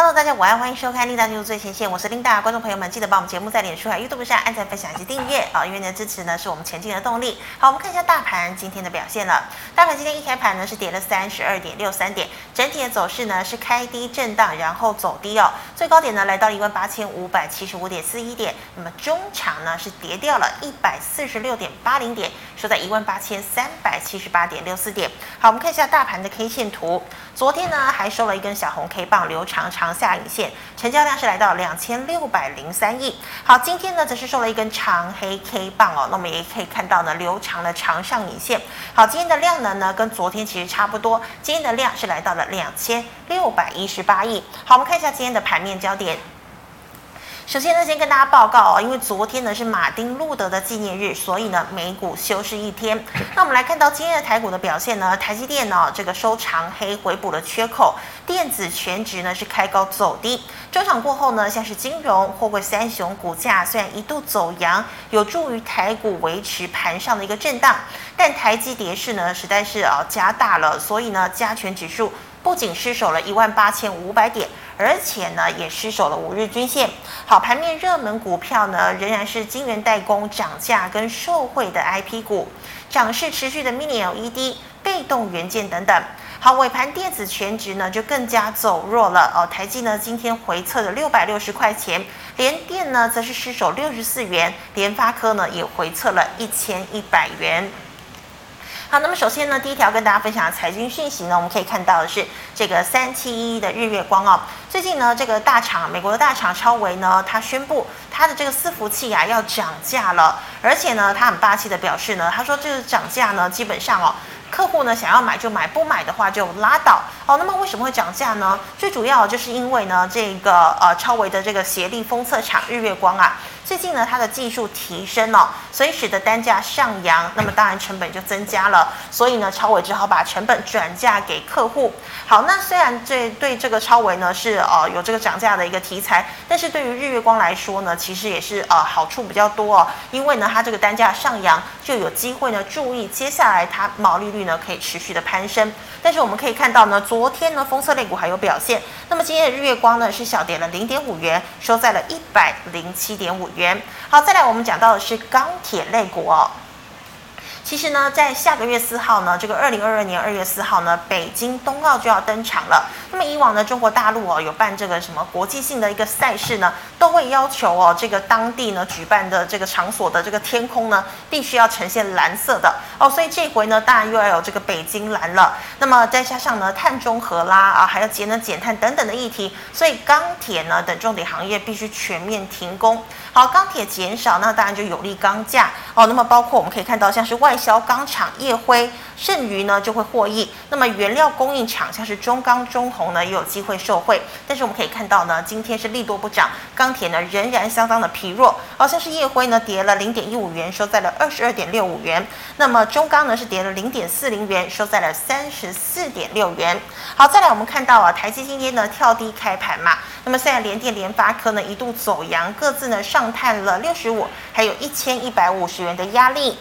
Hello，大家午安，欢迎收看《琳达进入最前线》，我是琳达。观众朋友们，记得把我们节目在脸书和 YouTube 上按赞、分享以及订阅啊，因为你的支持呢是我们前进的动力。好，我们看一下大盘今天的表现了。大盘今天一开盘呢是跌了三十二点六三点，整体的走势呢是开低震荡，然后走低哦。最高点呢来到一万八千五百七十五点四一点，那么中场呢是跌掉了一百四十六点八零点，收在一万八千三百七十八点六四点。好，我们看一下大盘的 K 线图，昨天呢还收了一根小红 K 棒，留长长。下影线，成交量是来到两千六百零三亿。好，今天呢则是收了一根长黑 K 棒哦，那我们也可以看到呢留长的长上影线。好，今天的量能呢跟昨天其实差不多，今天的量是来到了两千六百一十八亿。好，我们看一下今天的盘面焦点。首先呢，先跟大家报告哦，因为昨天呢是马丁路德的纪念日，所以呢美股休市一天。那我们来看到今天的台股的表现呢，台积电呢这个收长黑回补了缺口，电子全值呢是开高走低。周场过后呢，像是金融、货柜三雄股价虽然一度走阳，有助于台股维持盘上的一个震荡，但台积跌势呢实在是啊加大了，所以呢加权指数不仅失守了一万八千五百点。而且呢，也失守了五日均线。好，盘面热门股票呢，仍然是晶圆代工涨价跟受惠的 IP 股，涨势持续的 Mini LED、被动元件等等。好，尾盘电子全值呢就更加走弱了哦。台积呢今天回测了六百六十块钱，联电呢则是失守六十四元，联发科呢也回测了一千一百元。好，那么首先呢，第一条跟大家分享的财经讯息呢，我们可以看到的是这个三七一的日月光哦。最近呢，这个大厂美国的大厂超微呢，它宣布它的这个伺服器啊要涨价了，而且呢，它很霸气的表示呢，他说这个涨价呢，基本上哦，客户呢想要买就买，不买的话就拉倒哦。那么为什么会涨价呢？最主要就是因为呢，这个呃超微的这个协力封测厂日月光啊。最近呢，它的技术提升了，所以使得单价上扬，那么当然成本就增加了，所以呢，超微只好把成本转嫁给客户。好，那虽然这对这个超微呢是呃有这个涨价的一个题材，但是对于日月光来说呢，其实也是呃好处比较多哦，因为呢它这个单价上扬，就有机会呢注意接下来它毛利率呢可以持续的攀升。但是我们可以看到呢，昨天呢封测类股还有表现，那么今天的日月光呢是小跌了零点五元，收在了一百零七点五元。好，再来我们讲到的是钢铁类股哦。其实呢，在下个月四号呢，这个二零二二年二月四号呢，北京冬奥就要登场了。那么以往呢，中国大陆哦有办这个什么国际性的一个赛事呢，都会要求哦这个当地呢举办的这个场所的这个天空呢，必须要呈现蓝色的哦。所以这回呢，当然又要有这个北京蓝了。那么再加上呢，碳中和啦啊，还有节能减碳等等的议题，所以钢铁呢等重点行业必须全面停工。好，钢铁减少，那当然就有利钢价哦。那么包括我们可以看到，像是外销钢厂烨辉、剩余呢就会获益。那么原料供应厂像是中钢、中红呢也有机会受惠。但是我们可以看到呢，今天是利多不涨，钢铁呢仍然相当的疲弱。好、像是夜辉呢跌了零点一五元，收在了二十二点六五元。那么中钢呢是跌了零点四零元，收在了三十四点六元。好，再来我们看到啊，台积今天呢跳低开盘嘛。那么现在联电、联发科呢一度走阳，各自呢上探了六十五，还有一千一百五十元的压力。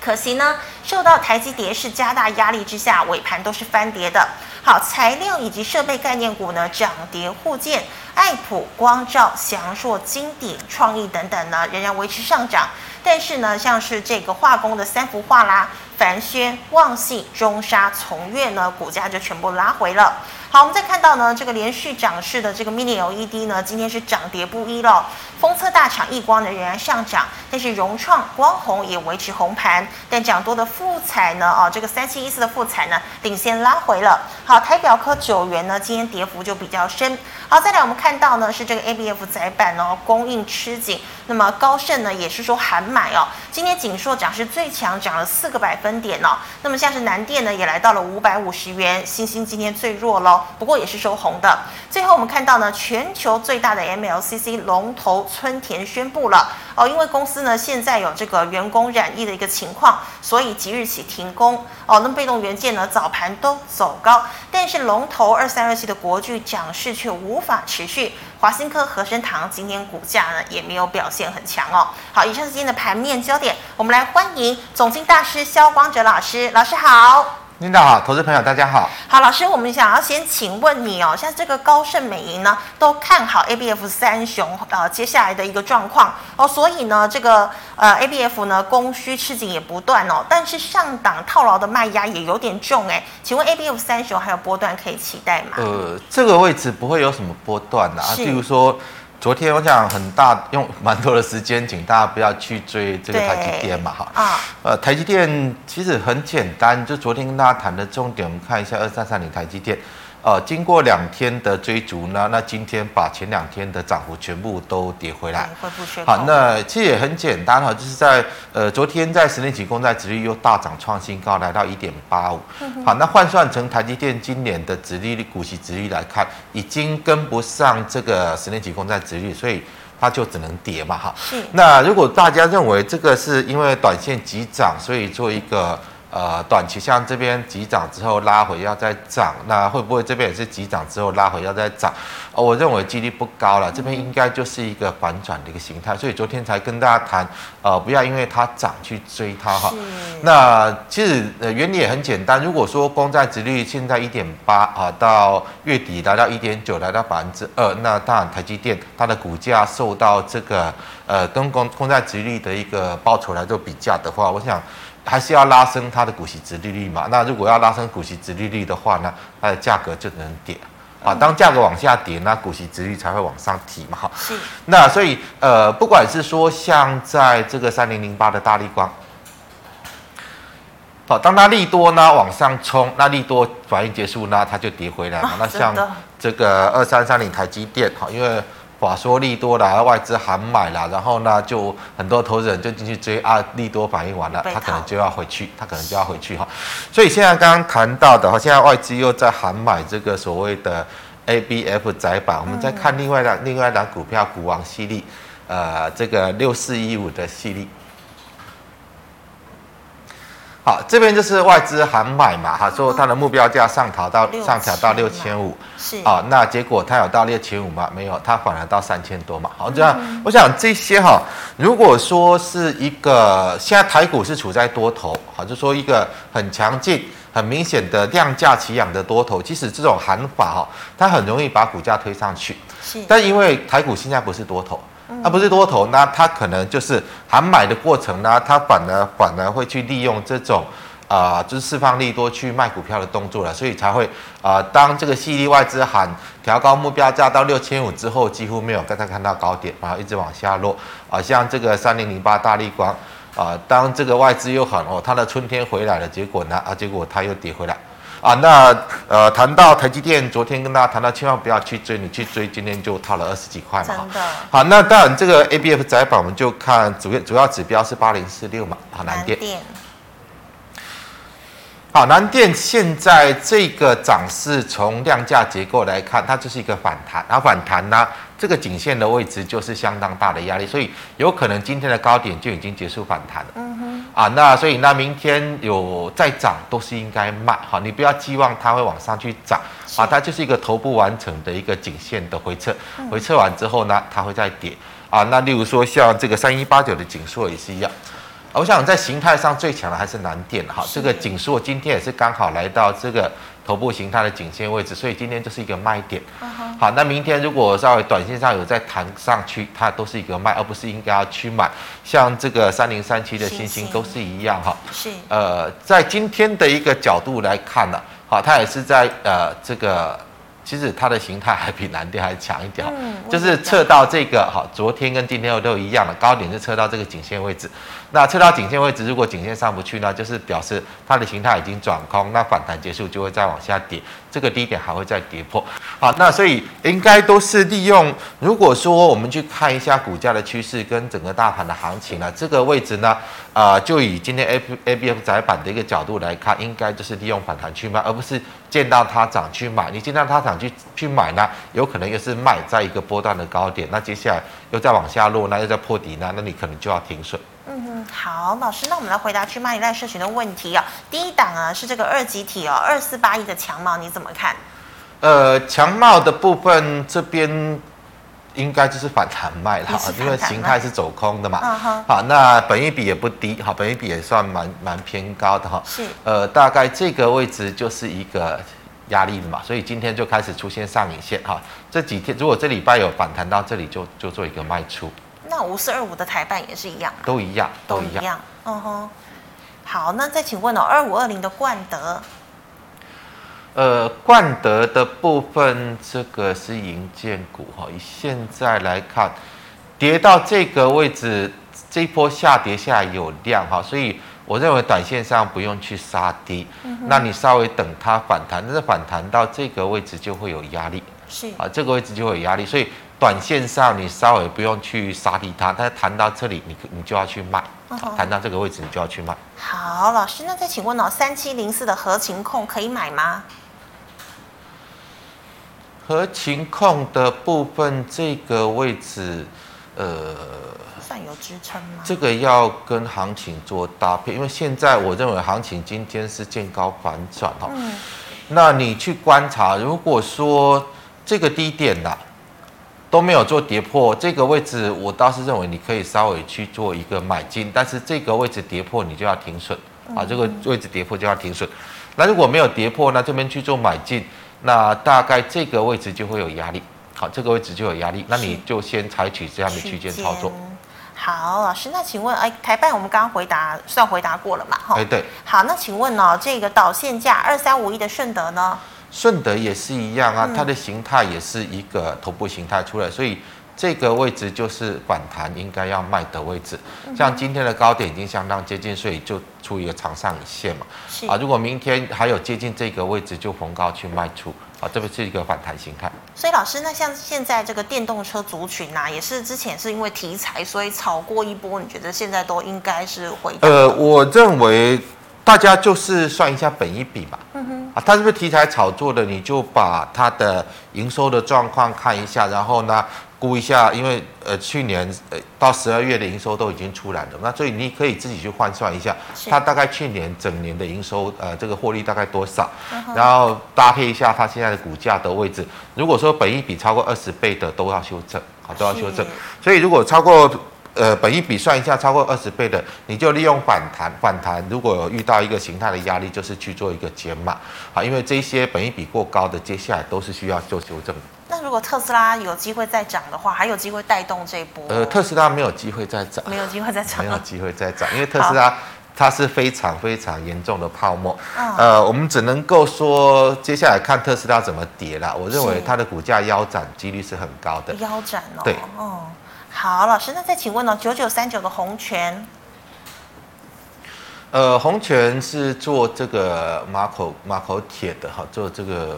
可惜呢，受到台积跌势加大压力之下，尾盘都是翻跌的。好，材料以及设备概念股呢涨跌互见，爱普、光照、祥硕、金鼎、创意等等呢仍然维持上涨。但是呢，像是这个化工的三福化啦、凡轩、旺信、中沙、从月呢，股价就全部拉回了。好，我们再看到呢，这个连续涨势的这个 Mini LED 呢，今天是涨跌不一了。封测大厂亿光呢仍然上涨，但是融创、光弘也维持红盘。但涨多的富彩呢，啊，这个三七一四的富彩呢，领先拉回了。好，台表科九元呢，今天跌幅就比较深。好，再来我们看到呢，是这个 ABF 载板哦，供应吃紧。那么高盛呢，也是说喊买哦。今天景硕涨势最强，涨了四个百分点哦。那么像是南电呢，也来到了五百五十元。星星今天最弱喽。不过也是收红的。最后我们看到呢，全球最大的 MLCC 龙头村田宣布了哦，因为公司呢现在有这个员工染疫的一个情况，所以即日起停工哦。那么被动元件呢早盘都走高，但是龙头二三二七的国巨涨势却无法持续。华新科、和生堂今天股价呢也没有表现很强哦。好，以上是今天的盘面焦点，我们来欢迎总经大师肖光哲老师，老师好。领导好，投资朋友大家好。好，老师，我们想要先请问你哦，像这个高盛、美银呢，都看好 ABF 三雄呃接下来的一个状况哦，所以呢，这个呃 ABF 呢供需吃紧也不断哦，但是上档套牢的卖压也有点重哎，请问 ABF 三雄还有波段可以期待吗？呃，这个位置不会有什么波段的啊，譬如说。昨天我想很大用蛮多的时间，请大家不要去追这个台积电嘛，哈，啊，呃，台积电其实很简单，就昨天跟大家谈的重点，我们看一下二三三零台积电。呃，经过两天的追逐呢，那今天把前两天的涨幅全部都跌回来。好，那其实也很简单哈，就是在呃昨天在十年期公债殖利率又大涨创新高，来到一点八五。好，那换算成台积电今年的殖利率、股息殖率来看，已经跟不上这个十年期公债殖率，所以它就只能跌嘛哈。是。那如果大家认为这个是因为短线急涨，所以做一个。呃，短期像这边急涨之后拉回要再涨，那会不会这边也是急涨之后拉回要再涨？哦，我认为几率不高了，这边应该就是一个反转的一个形态，所以昨天才跟大家谈，呃，不要因为它涨去追它哈。那其实呃原理也很简单，如果说公债殖利率现在一点八啊，到月底来到一点九，来到百分之二，那当然台积电它的股价受到这个呃跟公公债殖利率的一个报酬来做比较的话，我想。还是要拉升它的股息殖利率嘛？那如果要拉升股息殖利率的话呢，它的价格就能跌啊。当价格往下跌，那股息殖利率才会往上提嘛。哈，是。那所以呃，不管是说像在这个三零零八的大力光，好，当它利多呢往上冲，那利多反应结束呢，它就跌回来嘛。那像这个二三三零台积电，哈，因为。法说利多啦，外资喊买啦，然后呢，就很多投资人就进去追啊，利多反应完了，他可能就要回去，他可能就要回去哈。所以现在刚刚谈到的哈，现在外资又在喊买这个所谓的 ABF 窄板，我们再看另外的另外一档股票股王犀利，呃，这个六四一五的矽力。好，这边就是外资喊买嘛，哈，说它的目标价上调到上调到六千五，是啊，那结果它有到六千五吗？没有，它反而到三千多嘛。好，这样，我想这些哈，如果说是一个现在台股是处在多头，好，就说一个很强劲、很明显的量价齐扬的多头，其实这种喊法哈，它很容易把股价推上去，是，但因为台股现在不是多头。那不是多头，那它可能就是喊买的过程呢，它反而反而会去利用这种啊、就是释放利多去卖股票的动作了，所以才会啊、当这个系列外资喊调高目标价到六千五之后，几乎没有再看到高点，然后一直往下落啊、像这个三零零八大立光啊、当这个外资又喊哦，它的春天回来了，结果呢啊，结果它又跌回来。啊，那呃，谈到台积电，昨天跟大家谈到，千万不要去追，你去追，今天就套了二十几块嘛。真的。好，那当然这个 ABF 窄板，我们就看主要主要指标是八零四六嘛，好，南电。南电。好，南电现在这个涨势，从量价结构来看，它就是一个反弹，然后反弹呢，这个颈线的位置就是相当大的压力，所以有可能今天的高点就已经结束反弹了。嗯哼。啊，那所以那明天有再涨都是应该卖，好，你不要寄望它会往上去涨，啊，它就是一个头部完成的一个颈线的回撤，回撤完之后呢，它会再跌，啊，那例如说像这个三一八九的紧缩也是一样，我想在形态上最强的还是南电，哈，这个景硕今天也是刚好来到这个。头部形态的颈线位置，所以今天就是一个卖点。好，那明天如果稍微短线上有在弹上去，它都是一个卖，而不是应该要去买。像这个三零三七的星星都是一样哈。是。呃，在今天的一个角度来看呢，好，它也是在呃这个。其实它的形态还比南电还强一点，嗯、就是测到这个哈，昨天跟今天都一样的高点是测到这个颈线位置。那测到颈线位置，如果颈线上不去呢，就是表示它的形态已经转空，那反弹结束就会再往下跌，这个低点还会再跌破。好，那所以应该都是利用。如果说我们去看一下股价的趋势跟整个大盘的行情呢，这个位置呢，啊、就以今天 A A B F 载板的一个角度来看，应该就是利用反弹去卖，而不是见到它涨去买。你见到它涨去去买呢，有可能又是卖在一个波段的高点，那接下来又再往下落，那又再破底呢，那你可能就要停损。嗯，好，老师，那我们来回答去蚂蚁赖社群的问题啊。第一档啊是这个二极体哦，二四八一的强茂，你怎么看？呃，强茂的部分这边应该就是反弹卖了，因为形态是走空的嘛。嗯哼。好，那本一比也不低，好，本一比也算蛮蛮偏高的哈。是。呃，大概这个位置就是一个压力的嘛，所以今天就开始出现上影线哈。这几天如果这礼拜有反弹到这里就，就就做一个卖出。那五四二五的台办也是一样。都一样，都一样。嗯哼。好，那再请问哦，二五二零的冠德。呃，冠德的部分，这个是银建股哈。以现在来看，跌到这个位置，这一波下跌下来有量哈，所以我认为短线上不用去杀低。嗯、那你稍微等它反弹，但是反弹到这个位置就会有压力。是啊，这个位置就会有压力，所以短线上你稍微不用去杀低它，但是弹到这里你你就要去卖。嗯、弹到这个位置你就要去卖。好，老师，那再请问哦，三七零四的合情控可以买吗？合情控的部分，这个位置，呃，算有支撑吗？这个要跟行情做搭配，因为现在我认为行情今天是见高反转哈。嗯。那你去观察，如果说这个低点呐都没有做跌破，这个位置我倒是认为你可以稍微去做一个买进，但是这个位置跌破你就要停损啊，这个位置跌破就要停损。那如果没有跌破，那这边去做买进。那大概这个位置就会有压力，好，这个位置就有压力，那你就先采取这样的区间操作。好，老师，那请问，哎，台办我们刚刚回答算回答过了嘛？哈，哎，对。好，那请问哦，这个导线价二三五一的顺德呢？顺德也是一样啊，它的形态也是一个头部形态出来，所以。这个位置就是反弹应该要卖的位置，像今天的高点已经相当接近，所以就出一个长上影线嘛。啊，如果明天还有接近这个位置，就逢高去卖出。啊，这个是一个反弹形态。所以老师，那像现在这个电动车族群啊，也是之前是因为题材，所以炒过一波，你觉得现在都应该是回？呃，我认为大家就是算一下本一比嘛。嗯哼。啊，它是不是题材炒作的？你就把它的营收的状况看一下，然后呢？估一下，因为呃去年呃到十二月的营收都已经出来了，那所以你可以自己去换算一下，它大概去年整年的营收呃这个获利大概多少，然后搭配一下它现在的股价的位置。如果说本一比超过二十倍的都要修正，好都要修正。所以如果超过呃本一比算一下超过二十倍的，你就利用反弹反弹，如果有遇到一个形态的压力，就是去做一个减码，好，因为这些本一比过高的，接下来都是需要做修正的。那如果特斯拉有机会再涨的话，还有机会带动这一波？呃，特斯拉没有机会再涨，没有机会再涨，没有机会再涨，因为特斯拉它是非常非常严重的泡沫。呃，我们只能够说接下来看特斯拉怎么跌了。我认为它的股价腰斩几率是很高的。腰斩哦。对。哦，好，老师，那再请问哦，九九三九的红泉。呃，红泉是做这个马口马口铁的哈，做这个。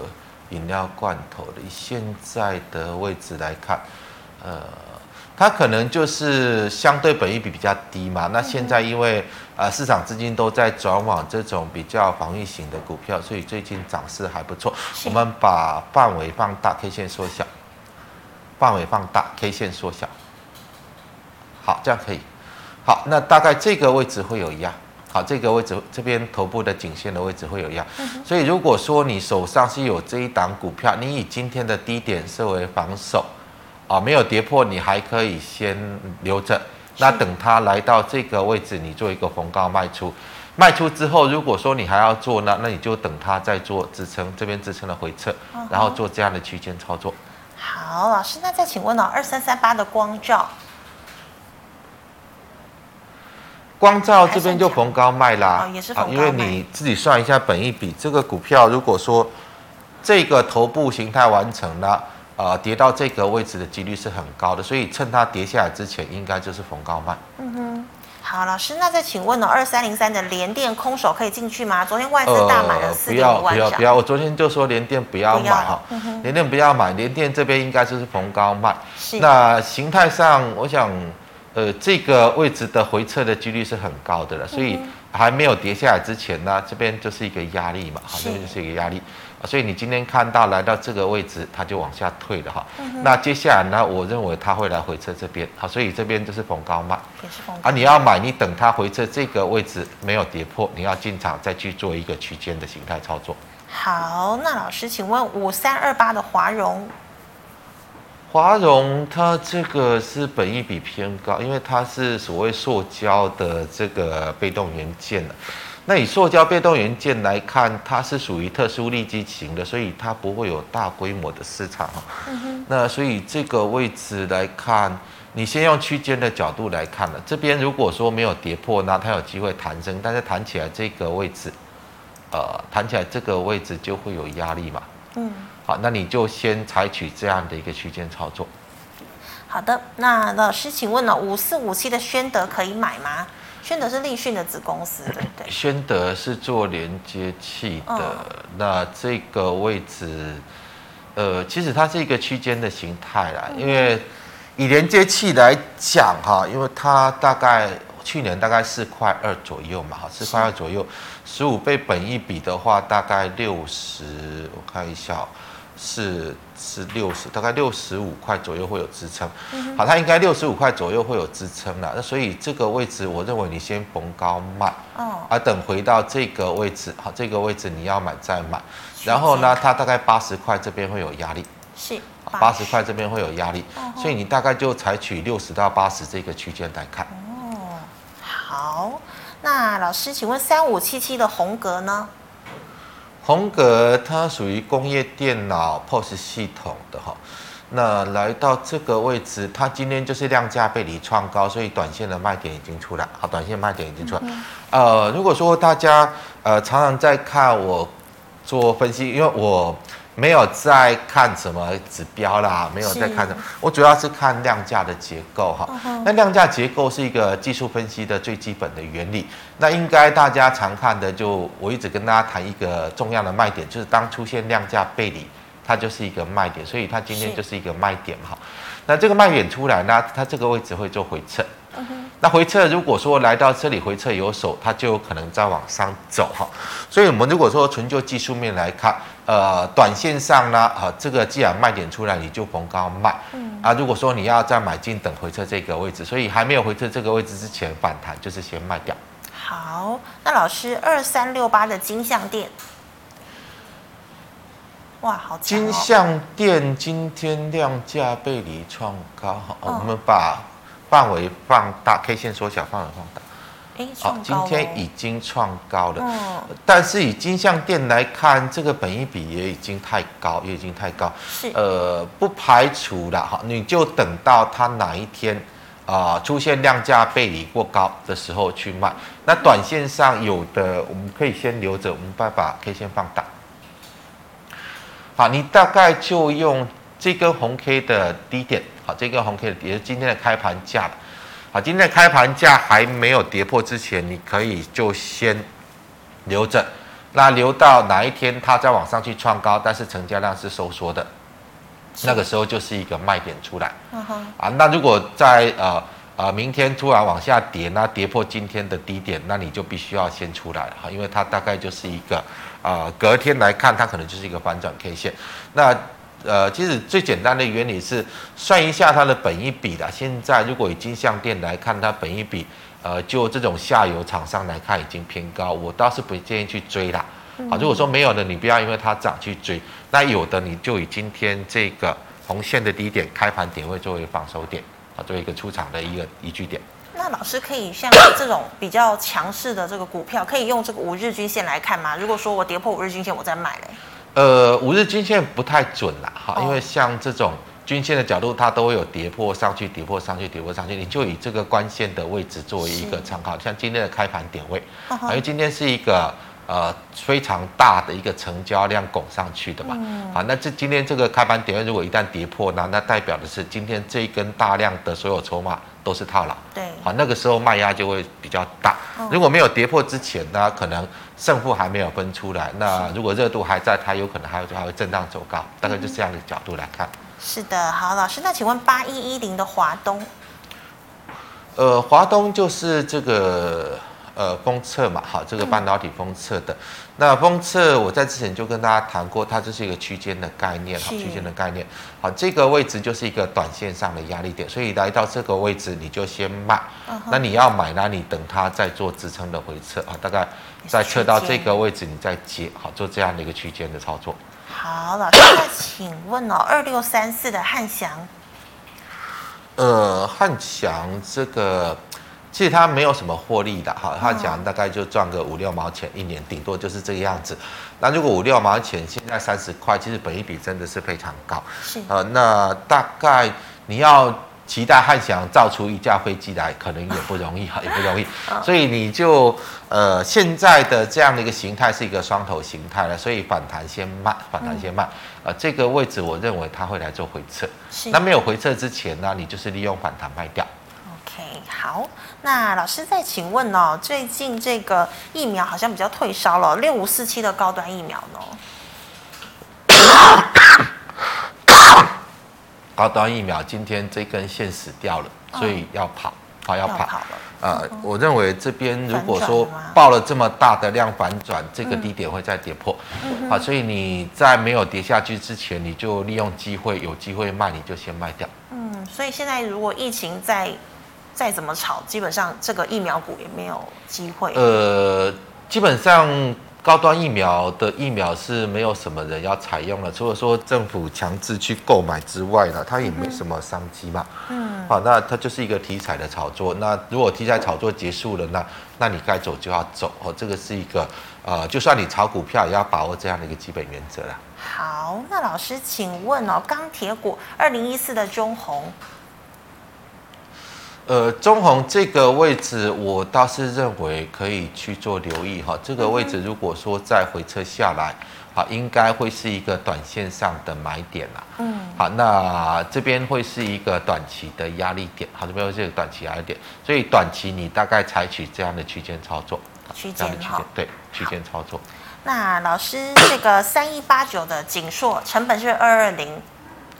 饮料罐头的现在的位置来看，呃，它可能就是相对本益比比较低嘛。那现在因为啊、呃、市场资金都在转往这种比较防御型的股票，所以最近涨势还不错。我们把范围放大，K 线缩小，范围放大，K 线缩小。好，这样可以。好，那大概这个位置会有压。好，这个位置这边头部的颈线的位置会有压，所以如果说你手上是有这一档股票，你以今天的低点设为防守，啊，没有跌破，你还可以先留着。那等它来到这个位置，你做一个逢高卖出。卖出之后，如果说你还要做呢，那你就等它再做支撑，这边支撑的回撤，然后做这样的区间操作。好，老师，那再请问呢，二三三八的光罩。光照这边就逢高卖啦，啊，因为你自己算一下本一比，这个股票如果说这个头部形态完成了，呃，跌到这个位置的几率是很高的，所以趁它跌下来之前，应该就是逢高卖。嗯哼，好，老师，那再请问呢，二三零三的联电空手可以进去吗？昨天外资大买了四点五万张。不要不要不要，我昨天就说联电不要买哈，联电不要买，联电这边应该就是逢高卖。是。那形态上，我想。呃，这个位置的回撤的几率是很高的了，所以还没有跌下来之前呢，这边就是一个压力嘛，好，这边就是一个压力，所以你今天看到来到这个位置，它就往下退了哈。那接下来呢，我认为它会来回撤这边，好，所以这边就是逢高卖，也是逢高。啊，你要买，你等它回撤这个位置没有跌破，你要进场再去做一个区间的形态操作。好，那老师，请问五三二八的华荣。华融它这个是本益比偏高，因为它是所谓塑胶的这个被动元件。那以塑胶被动元件来看，它是属于特殊利基型的，所以它不会有大规模的市场。嗯。那所以这个位置来看，你先用区间的角度来看了，这边如果说没有跌破，那它有机会弹升，但是弹起来这个位置，呃，弹起来这个位置就会有压力嘛。嗯。好，那你就先采取这样的一个区间操作。好的，那老师，请问呢，五四五七的宣德可以买吗？宣德是立讯的子公司，对不对？宣德是做连接器的，哦、那这个位置，呃，其实它是一个区间的形态啦，嗯、因为以连接器来讲哈，因为它大概。去年大概四块二左右嘛，哈，四块二左右，十五倍本一比的话，大概六十，我看一下，是是六十，大概六十五块左右会有支撑。好，它应该六十五块左右会有支撑了。那所以这个位置，我认为你先逢高卖，哦，而等回到这个位置，好，这个位置你要买再买。然后呢，它大概八十块这边会有压力，是八十块这边会有压力，所以你大概就采取六十到八十这个区间来看。哦好，那老师，请问三五七七的红格呢？宏格它属于工业电脑 POS 系统的哈，那来到这个位置，它今天就是量价背离创高，所以短线的卖点已经出来。好，短线卖点已经出来。嗯、呃，如果说大家呃常常在看我做分析，因为我。没有在看什么指标啦，没有在看什么，我主要是看量价的结构哈。那量价结构是一个技术分析的最基本的原理。那应该大家常看的，就我一直跟大家谈一个重要的卖点，就是当出现量价背离，它就是一个卖点，所以它今天就是一个卖点哈。那这个卖点出来呢，它这个位置会做回撤。那回撤如果说来到这里回撤有手，它就有可能再往上走哈。所以我们如果说纯就技术面来看。呃，短线上呢，呃，这个既然卖点出来，你就逢高卖。嗯啊，如果说你要再买进，等回撤这个位置，所以还没有回撤这个位置之前反弹，就是先卖掉。好，那老师二三六八的金项店，哇，好！金项店今天量价背离创高，我们把范围放大，K 线缩小，范围放大。好，今天已经创高了，嗯、但是以金像店来看，这个本益比也已经太高，也已经太高。是，呃，不排除了哈，你就等到它哪一天啊、呃、出现量价背离过高的时候去卖。那短线上有的我们可以先留着，我们把把 K 先放大。好，你大概就用这根红 K 的低点，好，这根红 K 的也是今天的开盘价。好，今天开盘价还没有跌破之前，你可以就先留着。那留到哪一天它再往上去创高，但是成交量是收缩的，那个时候就是一个卖点出来。啊，那如果在呃呃明天突然往下跌，那跌破今天的低点，那你就必须要先出来了哈，因为它大概就是一个啊、呃，隔天来看它可能就是一个反转 K 线。那呃，其实最简单的原理是算一下它的本益比的。现在如果以金项店来看，它本益比，呃，就这种下游厂商来看已经偏高，我倒是不建议去追啦。好，如果说没有的，你不要因为它涨去追；那有的，你就以今天这个红线的低点开盘点位作为防守点，啊，作为一个出场的一个依据点。那老师可以像这种比较强势的这个股票，可以用这个五日均线来看吗？如果说我跌破五日均线，我再买嘞？呃，五日均线不太准了，哈，因为像这种均线的角度，它都会有跌破上去、跌破上去、跌破上去，你就以这个关键的位置作为一个参考，像今天的开盘点位，因为今天是一个呃非常大的一个成交量拱上去的嘛，嗯、好，那这今天这个开盘点位如果一旦跌破，那那代表的是今天这一根大量的所有筹码都是套牢，对，好，那个时候卖压就会比较大，如果没有跌破之前，呢可能。胜负还没有分出来，那如果热度还在，它有可能还会还会震荡走高，大概就是这样的角度来看。是的，好，老师，那请问八一一零的华东，呃，华东就是这个呃封测嘛，好，这个半导体封测的。嗯、那封测我在之前就跟大家谈过，它这是一个区间的概念，好，区间的概念，好，这个位置就是一个短线上的压力点，所以来到这个位置你就先卖，那你要买，那你等它再做支撑的回撤啊，大概。再测到这个位置，你再接好，做这样的一个区间的操作。好，老师那请问哦，二六三四的汉翔，呃，汉翔这个其实它没有什么获利的哈，汉翔大概就赚个五六毛钱一年，顶多就是这个样子。那如果五六毛钱现在三十块，其实本益比真的是非常高。是呃，那大概你要。期待汉翔造出一架飞机来，可能也不容易哈，也不容易。所以你就呃，现在的这样的一个形态是一个双头形态了，所以反弹先慢，反弹先慢。呃，这个位置我认为它会来做回撤。是。那没有回撤之前呢，你就是利用反弹卖掉。好。那老师再请问哦，最近这个疫苗好像比较退烧了，六五四七的高端疫苗呢？高端疫苗今天这根线死掉了，所以要跑，好要跑。要跑了。呃，我认为这边如果说爆了这么大的量反转，这个低点会再跌破。嗯。好，所以你在没有跌下去之前，你就利用机会，有机会卖你就先卖掉。嗯，所以现在如果疫情再再怎么炒，基本上这个疫苗股也没有机会。呃，基本上。高端疫苗的疫苗是没有什么人要采用了，除了说政府强制去购买之外呢，它也没什么商机嘛。嗯，好，那它就是一个题材的炒作。那如果题材炒作结束了，那那你该走就要走哦。这个是一个呃，就算你炒股票，也要把握这样的一个基本原则了。好，那老师请问哦，钢铁股二零一四的中鸿。呃，中红这个位置，我倒是认为可以去做留意哈。这个位置如果说再回撤下来，好，应该会是一个短线上的买点啦。嗯，好，那这边会是一个短期的压力点，好，这边会是一个短期压力点，所以短期你大概采取这样的区间操作。区间哈，对，区间操作。那老师，这个三一八九的景硕成本是二二零。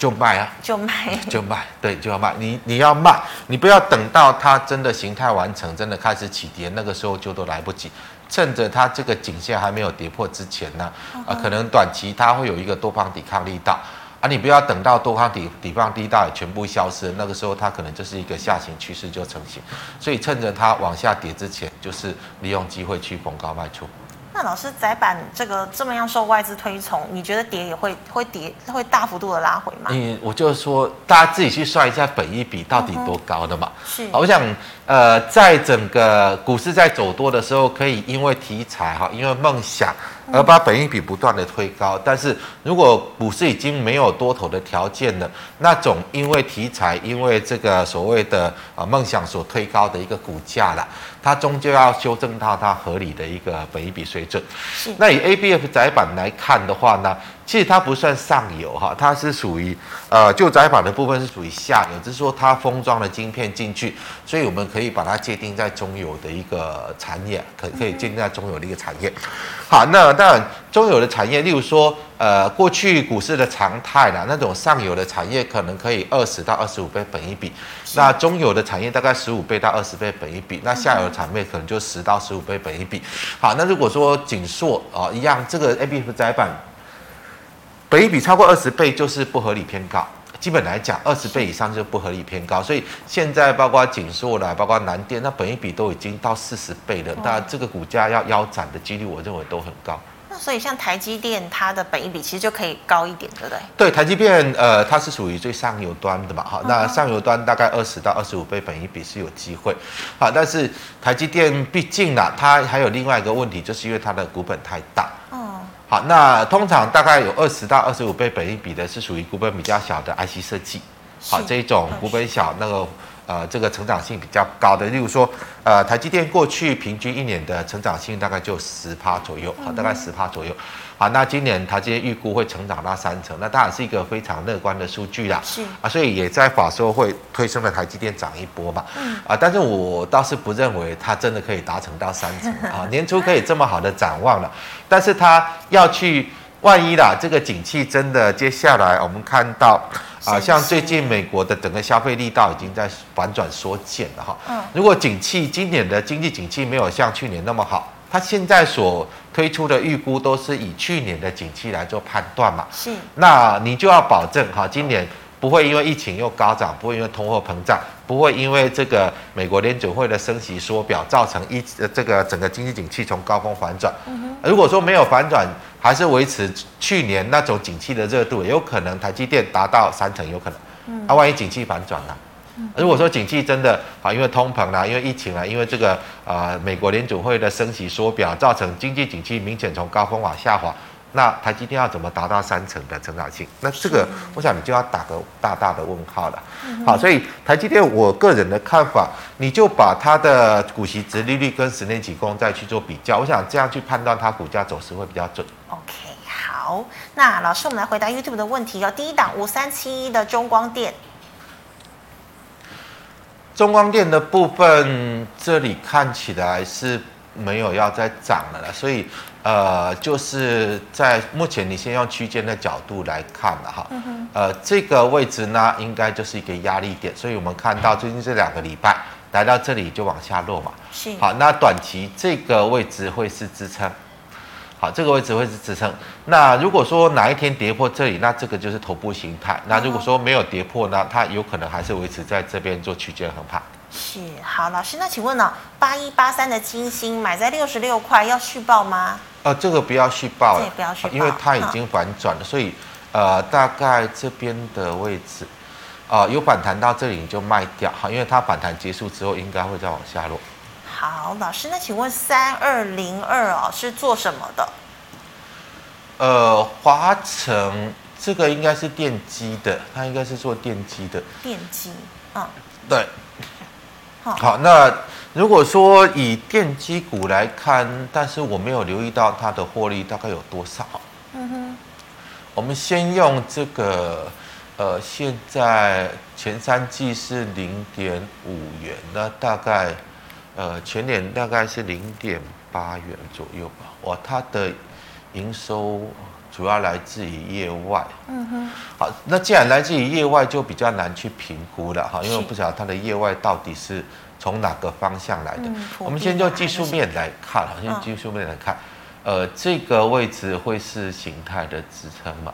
就卖啊，就卖，就卖，对，就要卖。你你要卖，你不要等到它真的形态完成，真的开始起跌，那个时候就都来不及。趁着它这个颈线还没有跌破之前呢，啊、呃，可能短期它会有一个多方抵抗力道啊，你不要等到多方抵抵抗力道全部消失，那个时候它可能就是一个下行趋势就成型。所以趁着它往下跌之前，就是利用机会去逢高卖出。那老师，窄板这个这么样受外资推崇，你觉得跌也会会跌，会大幅度的拉回吗？嗯，我就是说，大家自己去算一下本一比到底多高的嘛。是。我想，呃，在整个股市在走多的时候，可以因为题材哈，因为梦想。而把本一比不断的推高，但是如果股市已经没有多头的条件了，那种因为题材，因为这个所谓的啊梦想所推高的一个股价了，它终究要修正到它合理的一个本一比水准。是。那以 ABF 窄板来看的话呢，其实它不算上游哈，它是属于呃旧载板的部分是属于下游，只是说它封装了晶片进去，所以我们可以把它界定在中游的一个产业，可可以界定在中游的一个产业。好，那当然中游的产业，例如说呃过去股市的常态啦，那种上游的产业可能可以二十到二十五倍本一比，那中游的产业大概十五倍到二十倍本一比，那下游的产业可能就十到十五倍本一比。好，那如果说景硕啊一样，这个 ABF 载板。本益比超过二十倍就是不合理偏高，基本来讲，二十倍以上就不合理偏高。所以现在包括景硕啦，包括南电，那本一比都已经到四十倍了，那这个股价要腰斩的几率，我认为都很高。那所以像台积电，它的本益比其实就可以高一点，对不对？对，台积电，呃，它是属于最上游端的嘛，哈，那上游端大概二十到二十五倍本益比是有机会，好，但是台积电毕竟呢，它还有另外一个问题，就是因为它的股本太大。好，那通常大概有二十到二十五倍本益比的，是属于股本比较小的 IC 设计。好，这一种股本小，那个呃，这个成长性比较高的，例如说，呃，台积电过去平均一年的成长性大概就十趴左右，好，大概十趴左右。好，那今年台积电预估会成长到三成，那当然是一个非常乐观的数据啦。是啊，所以也在法说会推升了台积电涨一波嘛。嗯啊，但是我倒是不认为它真的可以达成到三成啊，年初可以这么好的展望了，但是它要去万一啦，这个景气真的接下来我们看到啊，像最近美国的整个消费力道已经在反转缩减了哈。嗯，如果景气今年的经济景气没有像去年那么好。他现在所推出的预估都是以去年的景气来做判断嘛？是。那你就要保证哈，今年不会因为疫情又高涨，不会因为通货膨胀，不会因为这个美国联准会的升息缩表造成一呃这个整个经济景气从高峰反转。嗯哼。如果说没有反转，还是维持去年那种景气的热度，有可能台积电达到三成，有可能。嗯。啊，万一景气反转了？如果说景气真的啊，因为通膨啦，因为疫情啦，因为这个呃美国联储会的升息缩表，造成经济景气明显从高峰往下滑。那台积电要怎么达到三成的成长性？那这个我想你就要打个大大的问号了。好，所以台积电我个人的看法，你就把它的股息值利率跟十年期公债去做比较，我想这样去判断它股价走势会比较准。OK，好，那老师我们来回答 YouTube 的问题哦。第一档五三七一的中光电，中光电的部分这里看起来是没有要再涨了啦，所以。呃，就是在目前你先用区间的角度来看了哈，嗯、呃，这个位置呢，应该就是一个压力点，所以我们看到最近这两个礼拜来到这里就往下落嘛，是，好，那短期这个位置会是支撑，好，这个位置会是支撑。那如果说哪一天跌破这里，那这个就是头部形态。那如果说没有跌破呢，它有可能还是维持在这边做区间横盘。是，好，老师，那请问呢、哦，八一八三的金星买在六十六块，要续报吗？呃，这个不要续报了，不要续报，因为它已经反转了，哦、所以呃，大概这边的位置，啊、呃，有反弹到这里你就卖掉哈，因为它反弹结束之后应该会再往下落。好，老师，那请问三二零二哦是做什么的？呃，华城这个应该是电机的，它应该是做电机的。电机，嗯，对。好，那如果说以电机股来看，但是我没有留意到它的获利大概有多少。嗯哼，我们先用这个，呃，现在前三季是零点五元，那大概，呃，全年大概是零点八元左右吧。哇，它的营收。主要来自于业外，嗯哼，好，那既然来自于业外，就比较难去评估了哈，因为我不晓得它的业外到底是从哪个方向来的。嗯、我们先就技术面来看，好，先技术面来看，呃，这个位置会是形态的支撑嘛？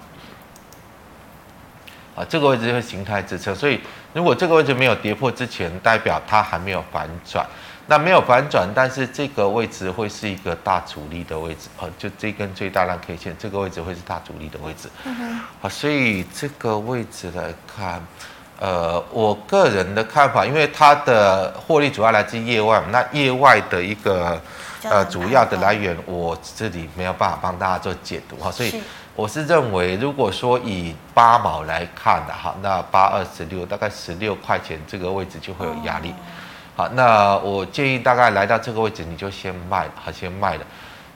啊，这个位置是形态支撑，所以如果这个位置没有跌破之前，代表它还没有反转。那没有反转，但是这个位置会是一个大阻力的位置啊，就这根最大量 K 线，这个位置会是大阻力的位置。嗯哼。啊，所以这个位置来看，呃，我个人的看法，因为它的获利主要来自业外，那业外的一个呃主要的来源，我这里没有办法帮大家做解读哈，所以我是认为，如果说以八毛来看的哈，那八二十六大概十六块钱这个位置就会有压力。好，那我建议大概来到这个位置，你就先卖，好，先卖了。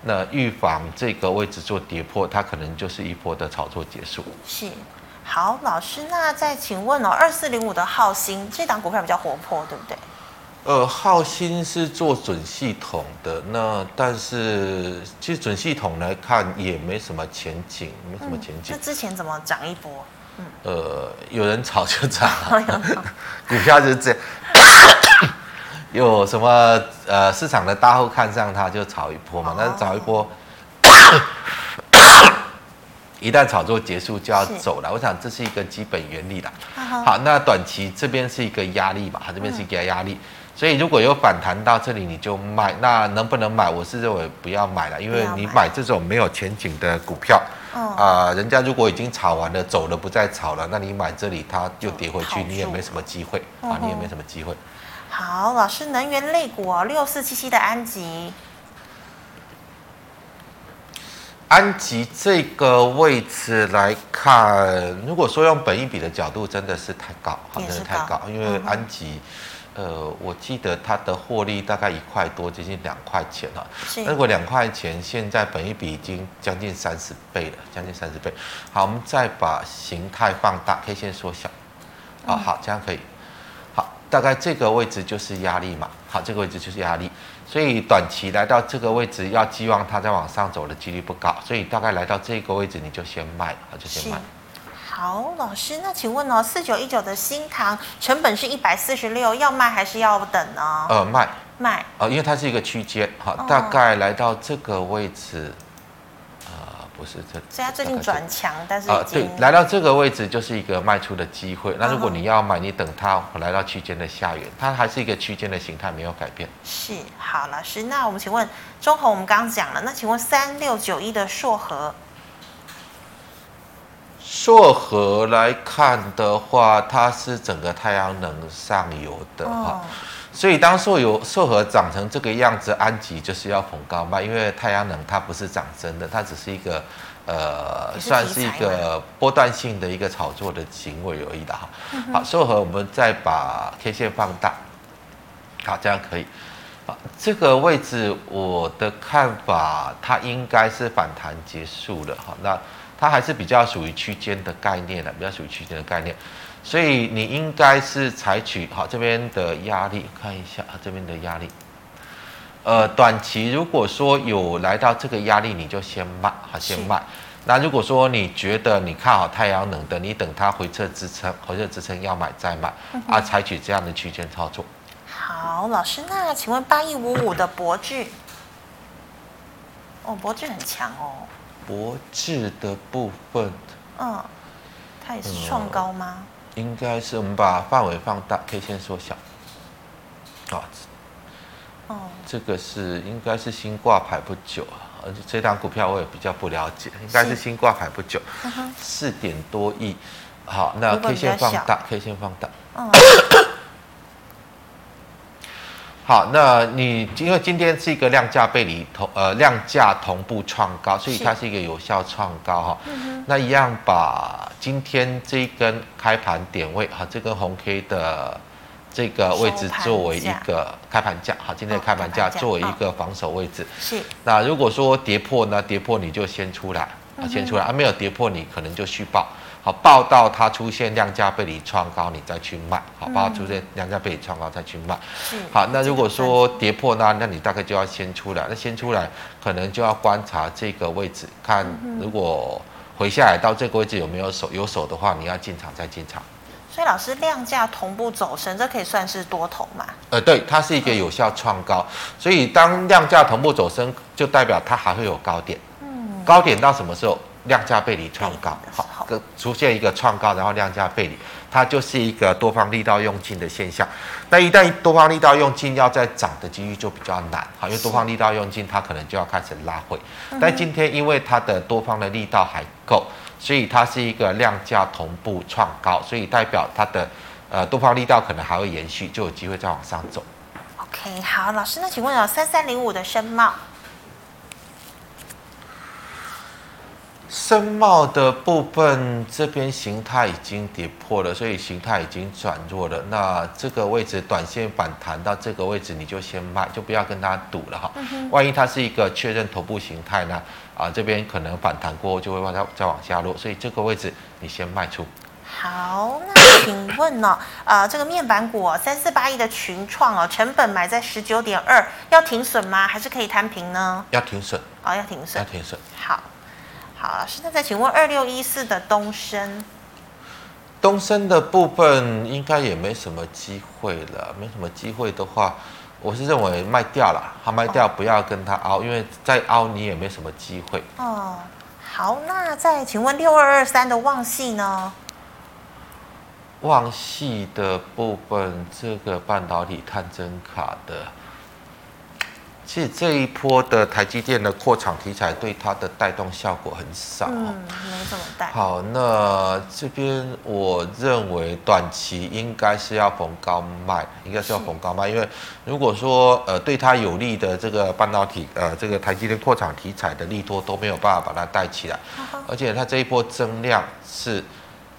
那预防这个位置做跌破，它可能就是一波的炒作结束。是，好，老师，那再请问哦，二四零五的浩星这档股票比较活泼，对不对？呃，浩鑫是做准系统的，那但是其实准系统来看也没什么前景，没什么前景。那、嗯、之前怎么涨一波？嗯，呃，有人炒就涨，股票就是这样。有什么呃市场的大户看上它就炒一波嘛，但是炒一波，一旦炒作结束就要走了。我想这是一个基本原理啦。好，那短期这边是一个压力吧，它这边是一个压力，所以如果有反弹到这里你就卖。那能不能买？我是认为不要买了，因为你买这种没有前景的股票，啊，人家如果已经炒完了走了不再炒了，那你买这里它又跌回去，你也没什么机会啊，你也没什么机会。好，老师，能源类股哦，六四七七的安吉，安吉这个位置来看，如果说用本一比的角度，真的是太高，好，真的太高，因为安集，呃，我记得它的获利大概一块多，接近两块钱哈，如果两块钱，现在本一比已经将近三十倍了，将近三十倍。好，我们再把形态放大，K 线缩小，好好，这样可以。好大概这个位置就是压力嘛，好，这个位置就是压力，所以短期来到这个位置，要寄望它再往上走的几率不高，所以大概来到这个位置你就先卖，好，就先卖。好，老师，那请问哦，四九一九的新塘成本是一百四十六，要卖还是要等呢？呃，卖，卖，呃，因为它是一个区间，好，大概来到这个位置。不是这，所以它最近转强，但是啊，对，来到这个位置就是一个卖出的机会。那如果你要买，你等它来到区间的下缘，它还是一个区间的形态，没有改变。是，好，老师，那我们请问中红，我们刚刚讲了，那请问三六九一的硕禾，硕禾来看的话，它是整个太阳能上游的哈，哦、所以当硕有硕禾长成这个样子，安吉就是要捧高卖，因为太阳能它不是长真的，它只是一个呃，是算是一个波段性的一个炒作的行为而已的哈。嗯、好，硕禾我们再把 K 线放大，好，这样可以。好，这个位置我的看法，它应该是反弹结束了哈。那它还是比较属于区间的概念的，比较属于区间的概念，所以你应该是采取好这边的压力，看一下啊这边的压力。呃，短期如果说有来到这个压力，你就先卖，好先卖。那如果说你觉得你看好太阳能的，你等它回撤支撑，回撤支撑要买再买，嗯、啊，采取这样的区间操作。好，老师，那请问八一五五的博智，哦，博智很强哦。博智的部分，嗯，它也是创高吗？嗯、应该是，我们把范围放大，K 线缩小。啊，哦，这个是应该是新挂牌不久啊，而且这档股票我也比较不了解，应该是新挂牌不久，四是点多亿。好，那 K 线放大，K 线放大。嗯。好，那你因为今天是一个量价背离同呃量价同步创高，所以它是一个有效创高哈。是那一样把今天这一根开盘点位哈，这根红 K 的这个位置作为一个开盘价，好，今天的开盘价作为一个防守位置。是。那如果说跌破呢，跌破你就先出来，啊，先出来，啊，没有跌破你可能就续抱。好，报到它出现量价背离创高，你再去卖。好，报到出现量价背离创高再去卖。是。好，那如果说跌破呢，那你大概就要先出来。那先出来，可能就要观察这个位置，看如果回下来到这个位置有没有手，有手的话，你要进场再进场。所以老师，量价同步走升，这可以算是多头吗？呃，对，它是一个有效创高。所以当量价同步走升，就代表它还会有高点。嗯。高点到什么时候？量价背离创高，好，出现一个创高，然后量价背离，它就是一个多方力道用尽的现象。那一旦多方力道用尽，要再涨的几率就比较难，好，因为多方力道用尽，它可能就要开始拉回。但今天因为它的多方的力道还够，所以它是一个量价同步创高，所以代表它的呃多方力道可能还会延续，就有机会再往上走。OK，好，老师，那请问有三三零五的深茂。深茂的部分这边形态已经跌破了，所以形态已经转弱了。那这个位置短线反弹到这个位置，你就先卖，就不要跟它赌了哈。万一它是一个确认头部形态呢？啊，这边可能反弹过后就会往再再往下落，所以这个位置你先卖出。好，那请问呢？呃，这个面板股三四八一的群创哦，成本买在十九点二，要停损吗？还是可以摊平呢？要停损。哦，要停损。要停损。好。好，现在再请问二六一四的东升，东升的部分应该也没什么机会了。没什么机会的话，我是认为卖掉了，他卖掉，不要跟他凹，因为再凹你也没什么机会。哦，好，那再请问六二二三的旺系呢？旺系的部分，这个半导体探针卡的。其实这一波的台积电的扩厂题材对它的带动效果很少，嗯，没怎么带。好，那这边我认为短期应该是要逢高卖，应该是要逢高卖，因为如果说呃对它有利的这个半导体呃这个台积电扩厂题材的利多都没有办法把它带起来，而且它这一波增量是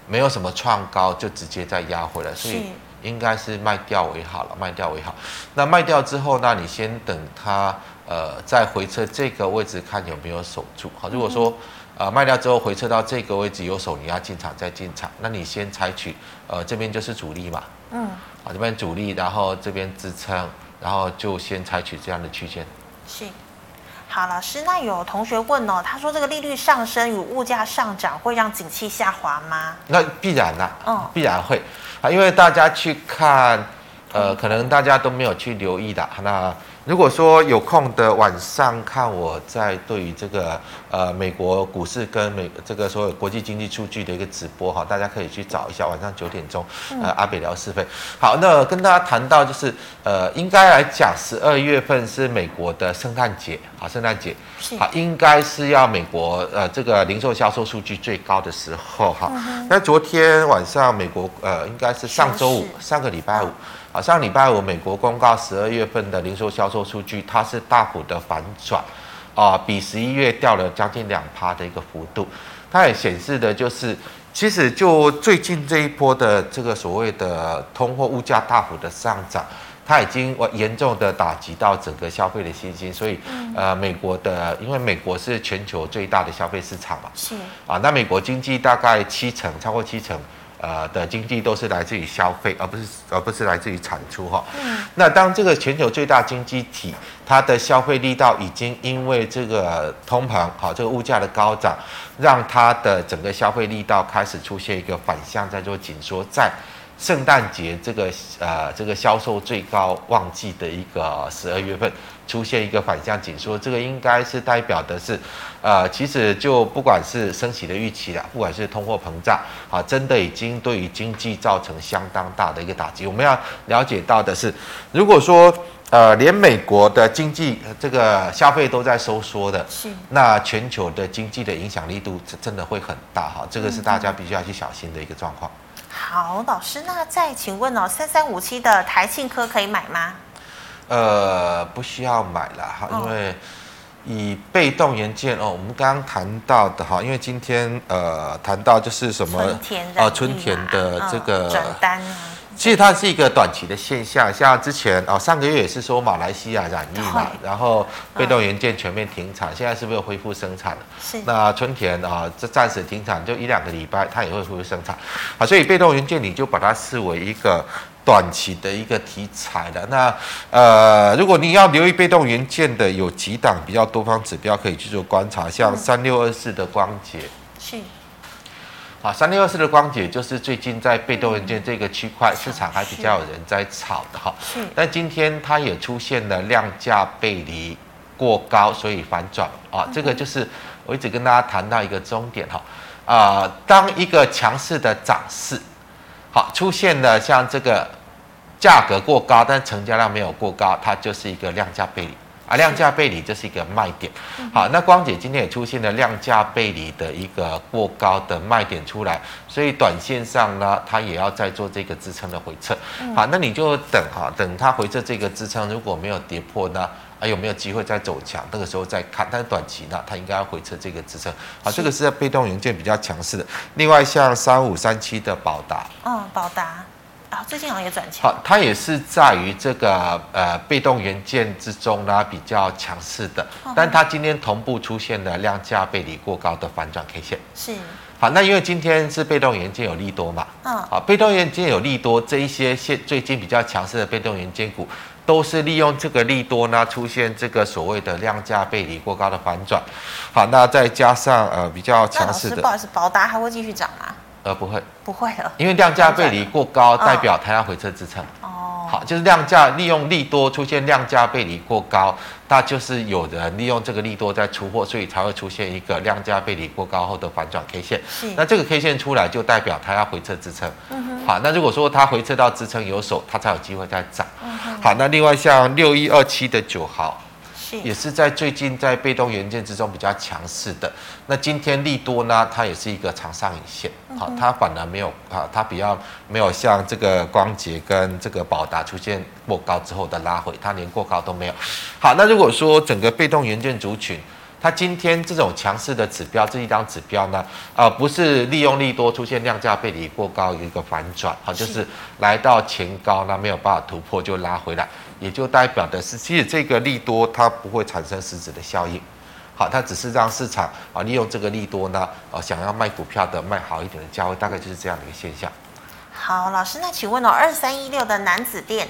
没有什么创高就直接再压回来，所以。应该是卖掉为好了，卖掉为好。那卖掉之后那？你先等它呃再回撤这个位置，看有没有守住。好，如果说呃卖掉之后回撤到这个位置有守，你要进场再进场。那你先采取呃这边就是主力嘛，嗯，啊，这边主力，然后这边支撑，然后就先采取这样的区间。是，好，老师，那有同学问哦，他说这个利率上升与物价上涨会让景气下滑吗？那必然啦，嗯，必然会。啊，因为大家去看，呃，可能大家都没有去留意的。那如果说有空的晚上看我在对于这个呃美国股市跟美这个所有国际经济数据的一个直播哈，大家可以去找一下晚上九点钟呃阿北聊是非。好，那跟大家谈到就是呃应该来讲十二月份是美国的圣诞节，好圣诞节，好应该是要美国呃这个零售销售数据最高的时候哈。那昨天晚上美国呃应该是上周五上个礼拜五。好，上礼拜五美国公告十二月份的零售销售数据，它是大幅的反转，啊，比十一月掉了将近两趴的一个幅度。它也显示的就是，其实就最近这一波的这个所谓的通货物价大幅的上涨，它已经严重的打击到整个消费的信心。所以，呃，美国的，因为美国是全球最大的消费市场嘛，是啊，那美国经济大概七成，超过七成。呃的经济都是来自于消费，而不是而不是来自于产出哈。嗯。那当这个全球最大经济体，它的消费力道已经因为这个通膨，好，这个物价的高涨，让它的整个消费力道开始出现一个反向，在做紧缩，在圣诞节这个呃这个销售最高旺季的一个十二月份。出现一个反向紧缩，这个应该是代表的是，呃，其实就不管是升息的预期啦，不管是通货膨胀，啊，真的已经对于经济造成相当大的一个打击。我们要了解到的是，如果说呃连美国的经济这个消费都在收缩的，是，那全球的经济的影响力度真的会很大哈，这个是大家必须要去小心的一个状况。好，老师，那再请问哦，三三五七的台庆科可以买吗？呃，不需要买了哈，因为以被动元件哦，我们刚刚谈到的哈，因为今天呃谈到就是什么呃春田的这个转单，其实它是一个短期的现象，像之前哦上个月也是说马来西亚染疫嘛，然后被动元件全面停产，现在是不是恢复生产了？是。那春田啊，这暂时停产就一两个礼拜，它也会恢复生产，好，所以被动元件你就把它视为一个。短期的一个题材的，那呃，如果你要留意被动元件的，有几档比较多方指标可以去做观察，像三六二四的光頡，是，啊，三六二四的光頡就是最近在被动元件这个区块市场还比较有人在炒的。哈，是，但今天它也出现了量价背离过高，所以反转。啊，这个就是我一直跟大家谈到一个终点。哈，啊，当一个强势的涨势。好，出现了像这个价格过高，但成交量没有过高，它就是一个量价背离啊，量价背离就是一个卖点。好，那光姐今天也出现了量价背离的一个过高的卖点出来，所以短线上呢，它也要再做这个支撑的回撤。好，那你就等哈，等它回撤这个支撑，如果没有跌破呢？还有没有机会再走强？那个时候再看。但是短期呢，它应该要回撤这个支撑。好，这个是在被动元件比较强势的。另外，像三五三七的宝达，嗯，宝达啊，最近好像也转强。好，它也是在于这个呃被动元件之中呢比较强势的。但它今天同步出现了量价背离过高的反转 K 线。是。好，那因为今天是被动元件有利多嘛？嗯。好，被动元件有利多，这一些现最近比较强势的被动元件股。都是利用这个利多呢，出现这个所谓的量价背离过高的反转。好，那再加上呃比较强势的，不好意思，宝达还会继续涨吗？呃，不会，不会了，因为量价背离过高，代表它要回撤支撑。哦，好，就是量价利用利多出现量价背离过高，那就是有人利用这个利多在出货，所以才会出现一个量价背离过高后的反转 K 线。是，那这个 K 线出来就代表它要回撤支撑。嗯哼，好，那如果说它回撤到支撑有手，它才有机会再涨。嗯哼，好，那另外像六一二七的九号。也是在最近在被动元件之中比较强势的。那今天利多呢，它也是一个长上影线，好，它反而没有啊，它比较没有像这个光洁跟这个宝达出现过高之后的拉回，它连过高都没有。好，那如果说整个被动元件族群，它今天这种强势的指标，这一张指标呢，啊，不是利用利多出现量价背离过高有一个反转，好，就是来到前高那没有办法突破就拉回来。也就代表的是，其实这个利多它不会产生实质的效应，好，它只是让市场啊利用这个利多呢，啊想要卖股票的卖好一点的价位，大概就是这样的一个现象。好，老师，那请问哦，二三一六的男子店，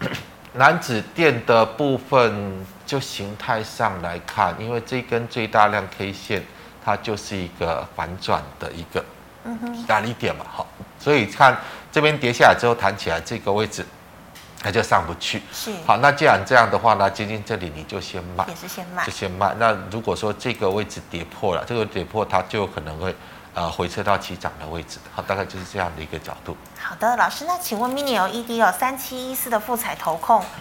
男子店的部分就形态上来看，因为这根最大量 K 线它就是一个反转的一个嗯哼压力点嘛，好，所以看这边跌下来之后弹起来这个位置。它就上不去。是。好，那既然这样的话呢，接近这里你就先卖，也是先卖，就先卖。那如果说这个位置跌破了，这个跌破它就可能会呃回撤到起涨的位置。好，大概就是这样的一个角度。好的，老师，那请问 Mini LED 哦三七一四的富彩投控。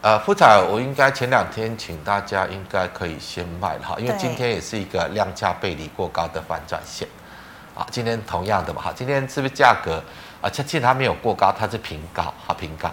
呃，富彩我应该前两天请大家应该可以先卖了哈，因为今天也是一个量价背离过高的反转线，啊，今天同样的嘛哈，今天是不是价格啊？其实它没有过高，它是平高，好平高，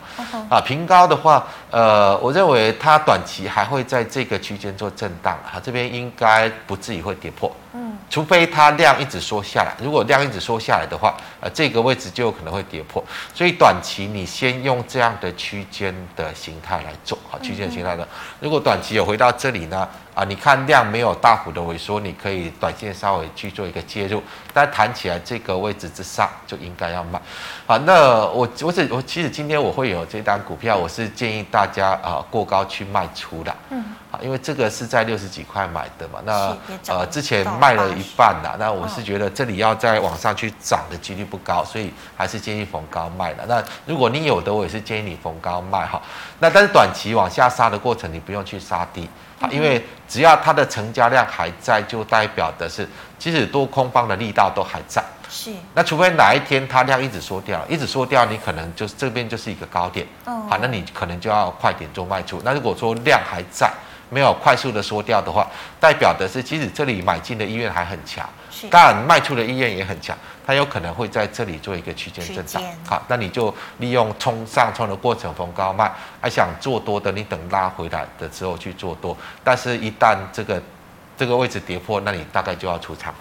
啊平高的话，呃，我认为它短期还会在这个区间做震荡，哈，这边应该不至于会跌破。嗯除非它量一直缩下来，如果量一直缩下来的话，呃，这个位置就有可能会跌破。所以短期你先用这样的区间的形态来做，好，区间形态的。如果短期有回到这里呢，啊，你看量没有大幅的萎缩，你可以短线稍微去做一个介入。但弹起来这个位置之上就应该要卖。好，那我我只我其实今天我会有这单股票，我是建议大家啊过高去卖出的。嗯。因为这个是在六十几块买的嘛，那呃之前卖了一半了，那我是觉得这里要再往上去涨的几率不高，所以还是建议逢高卖的。那如果你有的，我也是建议你逢高卖哈。那但是短期往下杀的过程，你不用去杀低啊，因为只要它的成交量还在，就代表的是即使多空方的力道都还在。是。那除非哪一天它量一直缩掉，一直缩掉，你可能就是这边就是一个高点。嗯。好，那你可能就要快点做卖出。那如果说量还在，没有快速的缩掉的话，代表的是即使这里买进的意愿还很强，当然卖出的意愿也很强，它有可能会在这里做一个区间震荡。好，那你就利用冲上冲的过程逢高卖，还想做多的，你等拉回来的时候去做多，但是一旦这个这个位置跌破，那你大概就要出场。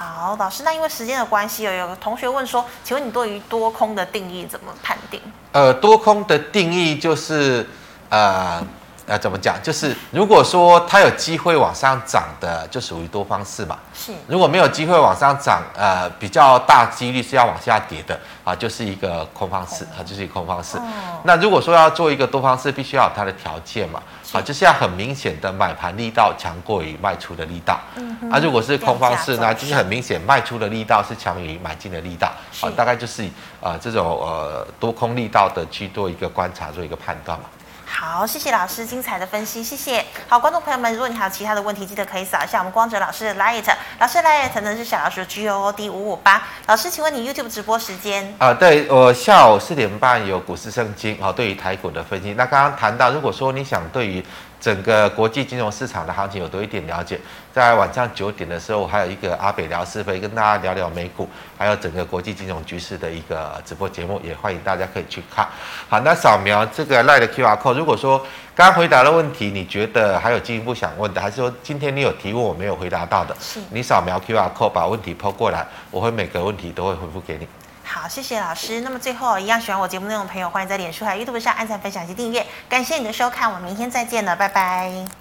好，老师，那因为时间的关系，有有个同学问说，请问你对于多空的定义怎么判定？呃，多空的定义就是呃。呃怎么讲？就是如果说它有机会往上涨的，就属于多方式嘛。是。如果没有机会往上涨，呃，比较大几率是要往下跌的啊，就是一个空方式啊，就是一个空方式。哦。那如果说要做一个多方式，必须要有它的条件嘛。啊，就是要很明显的买盘力道强过于卖出的力道。嗯。啊，如果是空方式呢，就是很明显卖出的力道是强于买进的力道。啊，大概就是啊这种呃多空力道的去做一个观察，做一个判断嘛。好，谢谢老师精彩的分析，谢谢。好，观众朋友们，如果你还有其他的问题，记得可以扫一下我们光哲老师的 Light，老师 Light 呢是小老鼠 G O O D 五五八。老师，请问你 YouTube 直播时间？啊，对，我下午四点半有股市圣经，好，对于台股的分析。那刚刚谈到，如果说你想对于整个国际金融市场的行情有多一点了解，在晚上九点的时候，我还有一个阿北聊是非，跟大家聊聊美股，还有整个国际金融局势的一个直播节目，也欢迎大家可以去看。好，那扫描这个 LINE 的 QR code，如果说刚刚回答的问题，你觉得还有进一步想问的，还是说今天你有提问我没有回答到的，是你扫描 QR code 把问题抛过来，我会每个问题都会回复给你。好，谢谢老师。那么最后，一样喜欢我节目内容的朋友，欢迎在脸书还有 YouTube 上按赞、分享及订阅。感谢你的收看，我们明天再见了，拜拜。